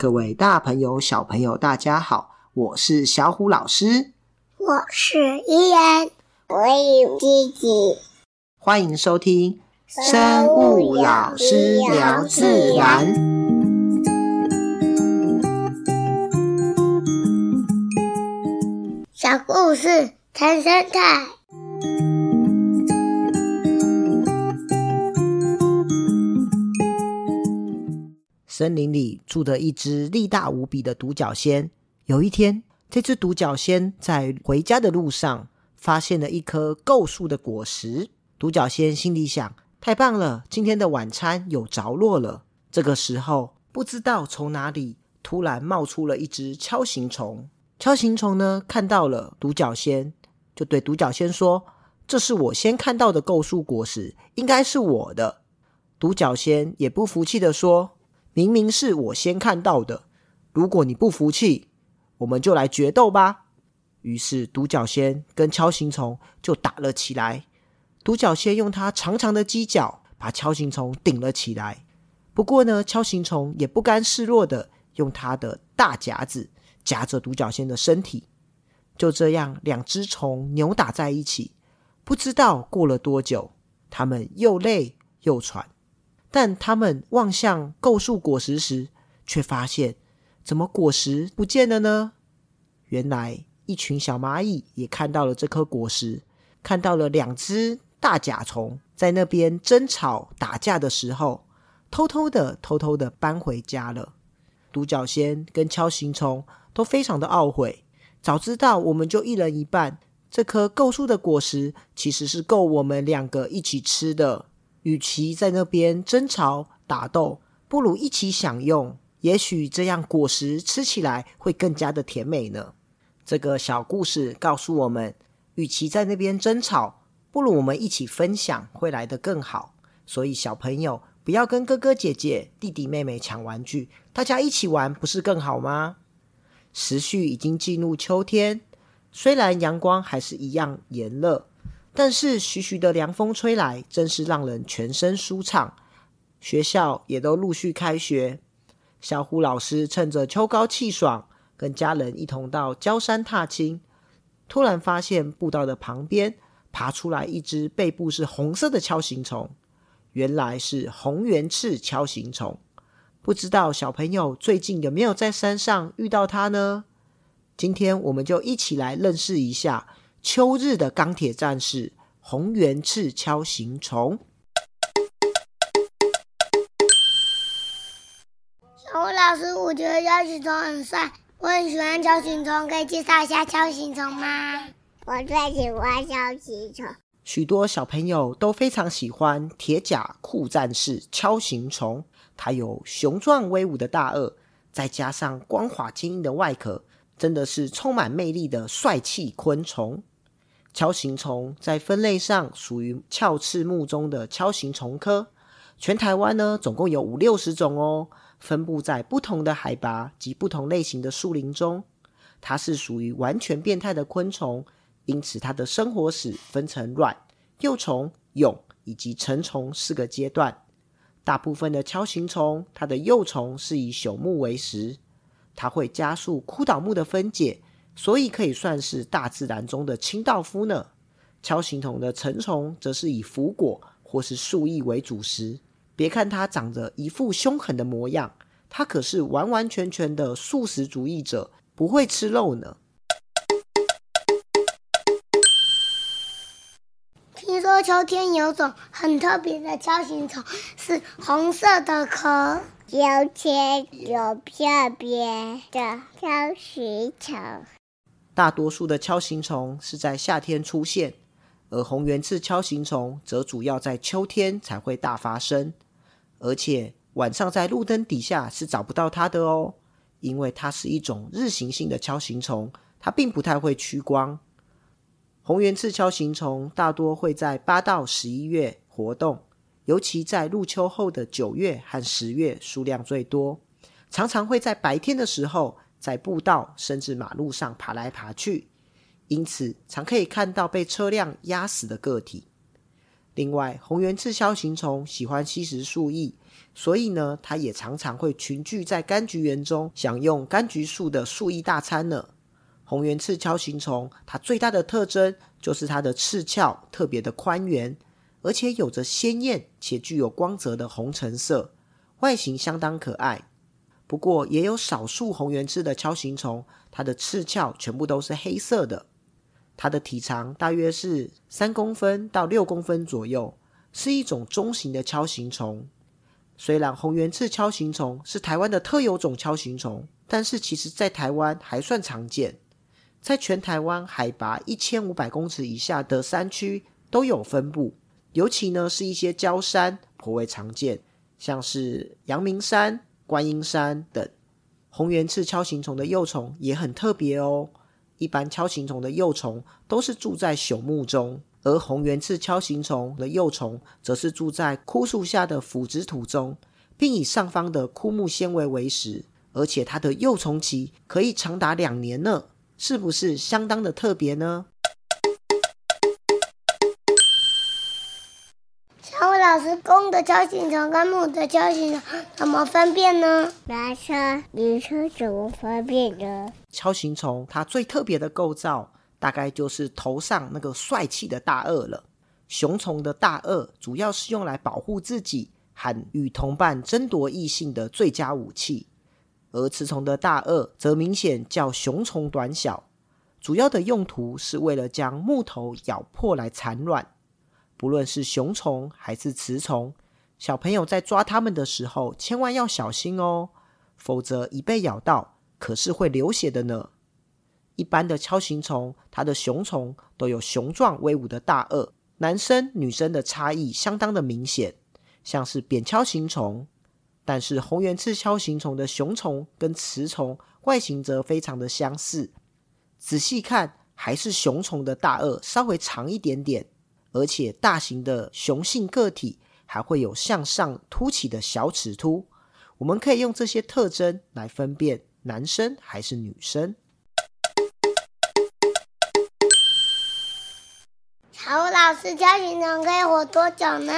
各位大朋友、小朋友，大家好，我是小虎老师，我是依然，我有弟弟，欢迎收听生物老师聊自然。小故事谈生态。森林里住着一只力大无比的独角仙。有一天，这只独角仙在回家的路上发现了一颗构树的果实。独角仙心里想：太棒了，今天的晚餐有着落了。这个时候，不知道从哪里突然冒出了一只锹形虫。锹形虫呢，看到了独角仙，就对独角仙说：“这是我先看到的构树果实，应该是我的。”独角仙也不服气地说。明明是我先看到的，如果你不服气，我们就来决斗吧。于是独角仙跟锹形虫就打了起来。独角仙用它长长的犄角把锹形虫顶了起来。不过呢，锹形虫也不甘示弱的用它的大夹子夹着独角仙的身体。就这样，两只虫扭打在一起。不知道过了多久，它们又累又喘。但他们望向构树果实时，却发现怎么果实不见了呢？原来一群小蚂蚁也看到了这颗果实，看到了两只大甲虫在那边争吵打架的时候，偷偷的、偷偷的搬回家了。独角仙跟锹形虫都非常的懊悔，早知道我们就一人一半，这颗构树的果实其实是够我们两个一起吃的。与其在那边争吵打斗，不如一起享用。也许这样果实吃起来会更加的甜美呢。这个小故事告诉我们，与其在那边争吵，不如我们一起分享，会来得更好。所以小朋友不要跟哥哥姐姐、弟弟妹妹抢玩具，大家一起玩不是更好吗？时序已经进入秋天，虽然阳光还是一样炎热。但是徐徐的凉风吹来，真是让人全身舒畅。学校也都陆续开学，小虎老师趁着秋高气爽，跟家人一同到郊山踏青。突然发现步道的旁边爬出来一只背部是红色的锹形虫，原来是红圆翅锹形虫。不知道小朋友最近有没有在山上遇到它呢？今天我们就一起来认识一下。秋日的钢铁战士——红原赤锹形虫。小吴老师，我觉得锹形虫很帅，我很喜欢锹形虫，可以介绍一下锹形虫吗？我最喜欢锹形虫。许多小朋友都非常喜欢铁甲酷战士锹形虫，它有雄壮威武的大颚，再加上光滑坚硬的外壳，真的是充满魅力的帅气昆虫。锹形虫在分类上属于鞘翅目中的锹形虫科，全台湾呢总共有五六十种哦，分布在不同的海拔及不同类型的树林中。它是属于完全变态的昆虫，因此它的生活史分成卵、幼虫、蛹以及成虫四个阶段。大部分的锹形虫，它的幼虫是以朽木为食，它会加速枯倒木的分解。所以可以算是大自然中的清道夫呢。锹形虫的成虫则是以腐果或是树液为主食。别看它长着一副凶狠的模样，它可是完完全全的素食主义者，不会吃肉呢。听说秋天有种很特别的锹形虫，是红色的壳。秋天有特别的锹形虫。大多数的锹形虫是在夏天出现，而红圆翅锹形虫则主要在秋天才会大发生，而且晚上在路灯底下是找不到它的哦，因为它是一种日行性的锹形虫，它并不太会趋光。红圆翅锹形虫大多会在八到十一月活动，尤其在入秋后的九月和十月数量最多，常常会在白天的时候。在步道甚至马路上爬来爬去，因此常可以看到被车辆压死的个体。另外，红圆刺锹形虫喜欢吸食树液，所以呢，它也常常会群聚在柑橘园中，享用柑橘树的树液大餐呢。红圆刺锹形虫，它最大的特征就是它的翅鞘特别的宽圆，而且有着鲜艳且具有光泽的红橙色，外形相当可爱。不过，也有少数红圆刺的锹形虫，它的刺鞘全部都是黑色的。它的体长大约是三公分到六公分左右，是一种中型的锹形虫。虽然红圆刺锹形虫是台湾的特有种锹形虫，但是其实在台湾还算常见。在全台湾海拔一千五百公尺以下的山区都有分布，尤其呢是一些郊山颇为常见，像是阳明山、观音山等。红圆刺锹形虫的幼虫也很特别哦。一般锹形虫的幼虫都是住在朽木中，而红圆刺锹形虫的幼虫则是住在枯树下的腐殖土中，并以上方的枯木纤维为食，而且它的幼虫期可以长达两年呢。是不是相当的特别呢？小虎老师，公的锹形虫跟母的锹形虫怎么分辨呢？男生女生怎么分辨呢？锹形虫它最特别的构造，大概就是头上那个帅气的大颚了。雄虫的大颚主要是用来保护自己和与同伴争夺异性的最佳武器。而雌虫的大颚则明显较雄虫短小，主要的用途是为了将木头咬破来产卵。不论是雄虫还是雌虫，小朋友在抓它们的时候，千万要小心哦，否则一被咬到，可是会流血的呢。一般的锹形虫，它的雄虫都有雄壮威武的大颚，男生女生的差异相当的明显，像是扁锹形虫。但是红圆刺锹形虫的雄虫跟雌虫外形则非常的相似，仔细看还是雄虫的大颚稍微长一点点，而且大型的雄性个体还会有向上凸起的小齿突。我们可以用这些特征来分辨男生还是女生。小虎老师，锹形虫可以活多久呢？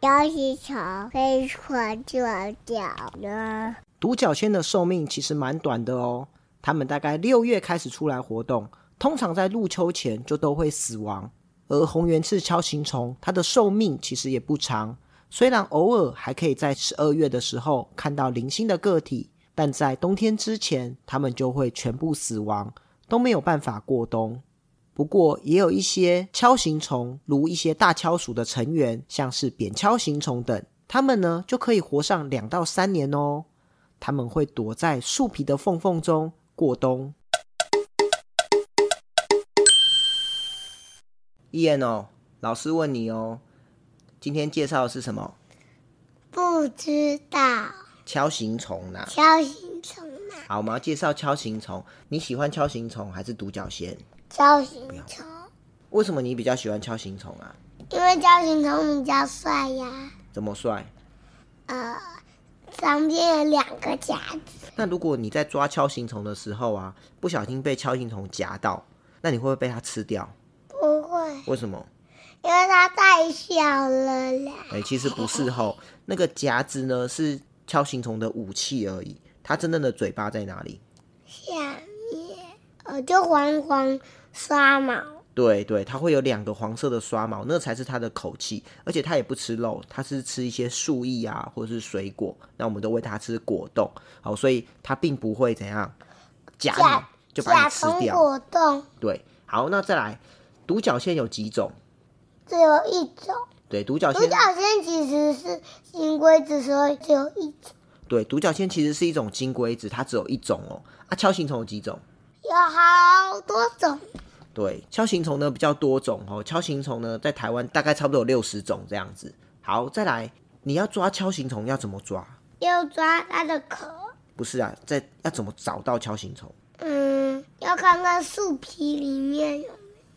锹形虫可以活多久呢？独角仙的寿命其实蛮短的哦，它们大概六月开始出来活动，通常在入秋前就都会死亡。而红圆刺锹形虫，它的寿命其实也不长，虽然偶尔还可以在十二月的时候看到零星的个体，但在冬天之前，它们就会全部死亡，都没有办法过冬。不过，也有一些锹形虫，如一些大锹属的成员，像是扁锹形虫等，它们呢就可以活上两到三年哦。它们会躲在树皮的缝缝中过冬。一言哦，老师问你哦，今天介绍的是什么？不知道。锹形虫呢？锹形虫呢？好，我们要介绍锹形虫。你喜欢锹形虫还是独角仙？锹形虫，为什么你比较喜欢锹形虫啊？因为锹形虫比较帅呀。怎么帅？呃，上面有两个夹子。那如果你在抓锹形虫的时候啊，不小心被锹形虫夹到，那你会不会被它吃掉？为什么？因为它太小了啦。哎、欸，其实不是吼，那个夹子呢是敲形虫的武器而已。它真正的嘴巴在哪里？下面，呃，就黄黄。刷毛，对对，它会有两个黄色的刷毛，那才是它的口气。而且它也不吃肉，它是吃一些树叶啊，或者是水果。那我们都喂它吃果冻，好，所以它并不会怎样夹你，就把你吃掉。果冻，对，好，那再来，独角仙有几种？只有一种。对，独角仙。独角仙其实是金龟子，所以只有一种。对，独角仙其实是一种金龟子，它只有一种哦。啊，锹形虫有几种？有好多种。对，锹形虫呢比较多种哦。锹形虫呢在台湾大概差不多有六十种这样子。好，再来，你要抓锹形虫要怎么抓？要抓它的壳。不是啊，在要怎么找到锹形虫？嗯，要看看树皮里面有。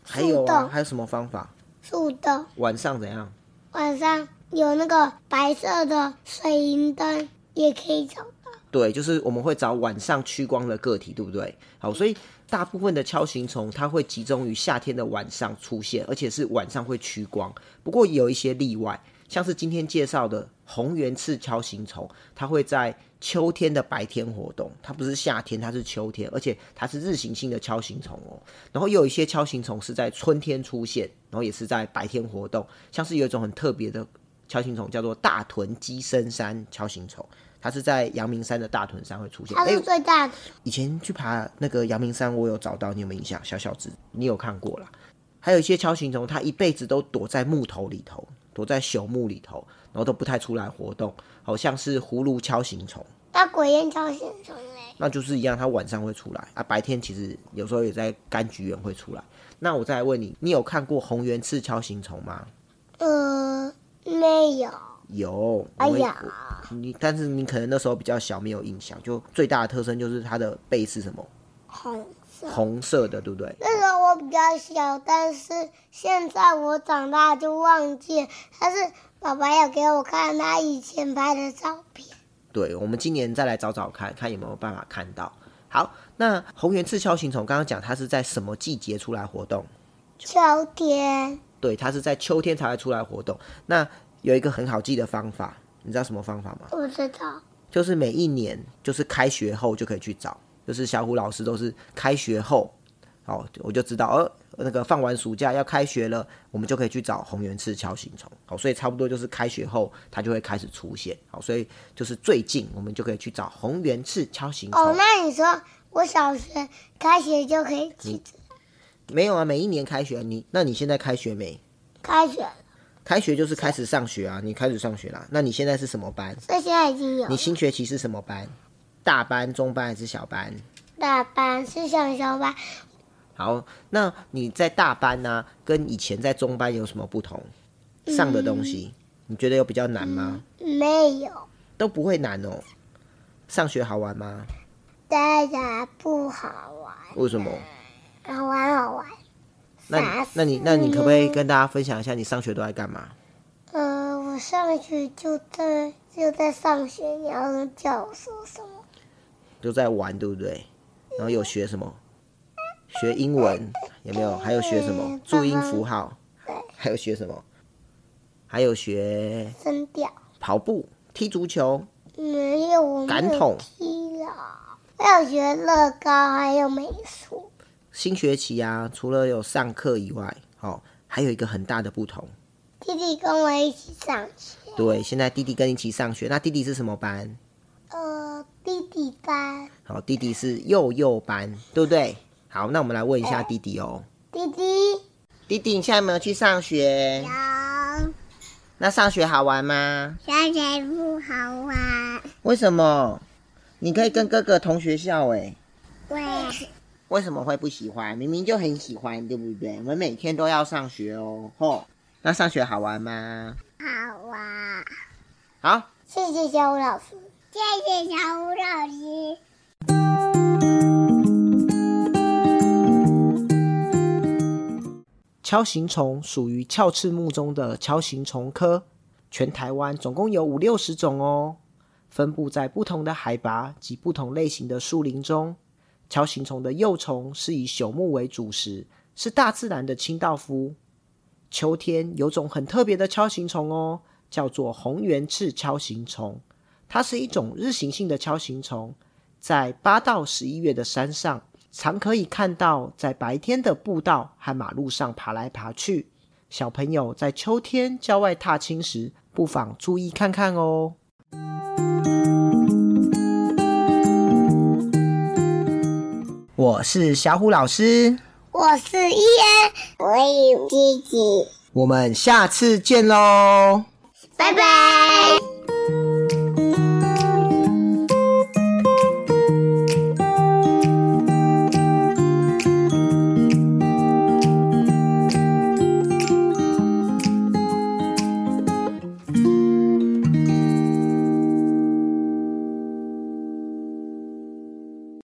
还有啊，还有什么方法？树洞。晚上怎样？晚上有那个白色的水银灯，也可以找到。对，就是我们会找晚上趋光的个体，对不对？好，所以大部分的锹形虫它会集中于夏天的晚上出现，而且是晚上会趋光。不过有一些例外，像是今天介绍的红圆刺锹形虫，它会在秋天的白天活动，它不是夏天，它是秋天，而且它是日行性的锹形虫哦。然后又有一些锹形虫是在春天出现，然后也是在白天活动，像是有一种很特别的锹形虫，叫做大屯鸡身山锹形虫。它是在阳明山的大屯山会出现，它是最大的。欸、以前去爬那个阳明山，我有找到，你有没有印象？小小子，你有看过啦。还有一些锹形虫，它一辈子都躲在木头里头，躲在朽木里头，然后都不太出来活动，好像是葫芦锹形虫。那鬼焰锹形虫呢？那就是一样，它晚上会出来啊，白天其实有时候也在柑橘园会出来。那我再来问你，你有看过红圆刺锹形虫吗？呃，没有。有，哎呀，你但是你可能那时候比较小，没有印象。就最大的特征就是它的背是什么？红色，红色的，对不对？那时候我比较小，但是现在我长大就忘记了。但是爸爸要给我看他以前拍的照片。对，我们今年再来找找看看有没有办法看到。好，那红圆刺锹形虫刚刚讲它是在什么季节出来活动？秋天。对，它是在秋天才会出来活动。那有一个很好记的方法，你知道什么方法吗？我知道，就是每一年，就是开学后就可以去找，就是小虎老师都是开学后，好，我就知道，呃，那个放完暑假要开学了，我们就可以去找红圆刺锹形虫，好，所以差不多就是开学后它就会开始出现，好，所以就是最近我们就可以去找红圆刺锹形虫。哦，那你说我小学开学就可以去？没有啊，每一年开学，你那你现在开学没？开学。开学就是开始上学啊，你开始上学啦。那你现在是什么班？所以现在已经有。你新学期是什么班？大班、中班还是小班？大班是小小班。好，那你在大班呢、啊，跟以前在中班有什么不同？上的东西，嗯、你觉得有比较难吗？没有，都不会难哦。上学好玩吗？当然不好玩。为什么？好玩，好玩。那那你那你可不可以跟大家分享一下你上学都在干嘛？呃，我上学就在就在上学，然后教我说什么？就在玩，对不对？然后有学什么？学英文有没有？还有学什么？注音符号？对。还有学什么？还有学声调。跑步、踢足球。没有，我没有感统。踢了。还有学乐高，还有美术。新学期啊，除了有上课以外，哦，还有一个很大的不同。弟弟跟我一起上学。对，现在弟弟跟你一起上学。那弟弟是什么班？呃，弟弟班。好，弟弟是幼幼班，对不对？好，那我们来问一下弟弟哦。弟弟，弟弟，你现在有没有去上学？有。那上学好玩吗？上学不好玩。为什么？你可以跟哥哥同学校哎。对。为什么会不喜欢？明明就很喜欢，对不对？我们每天都要上学哦。吼，那上学好玩吗？好玩。好，谢谢小吴老师。谢谢小吴老师。锹形虫属于鞘翅目中的锹形虫科，全台湾总共有五六十种哦，分布在不同的海拔及不同类型的树林中。锹形虫的幼虫是以朽木为主食，是大自然的清道夫。秋天有种很特别的锹形虫哦，叫做红圆翅锹形虫。它是一种日行性的锹形虫，在八到十一月的山上，常可以看到在白天的步道和马路上爬来爬去。小朋友在秋天郊外踏青时，不妨注意看看哦。我是小虎老师，我是伊恩，我有弟弟，我们下次见喽，拜拜。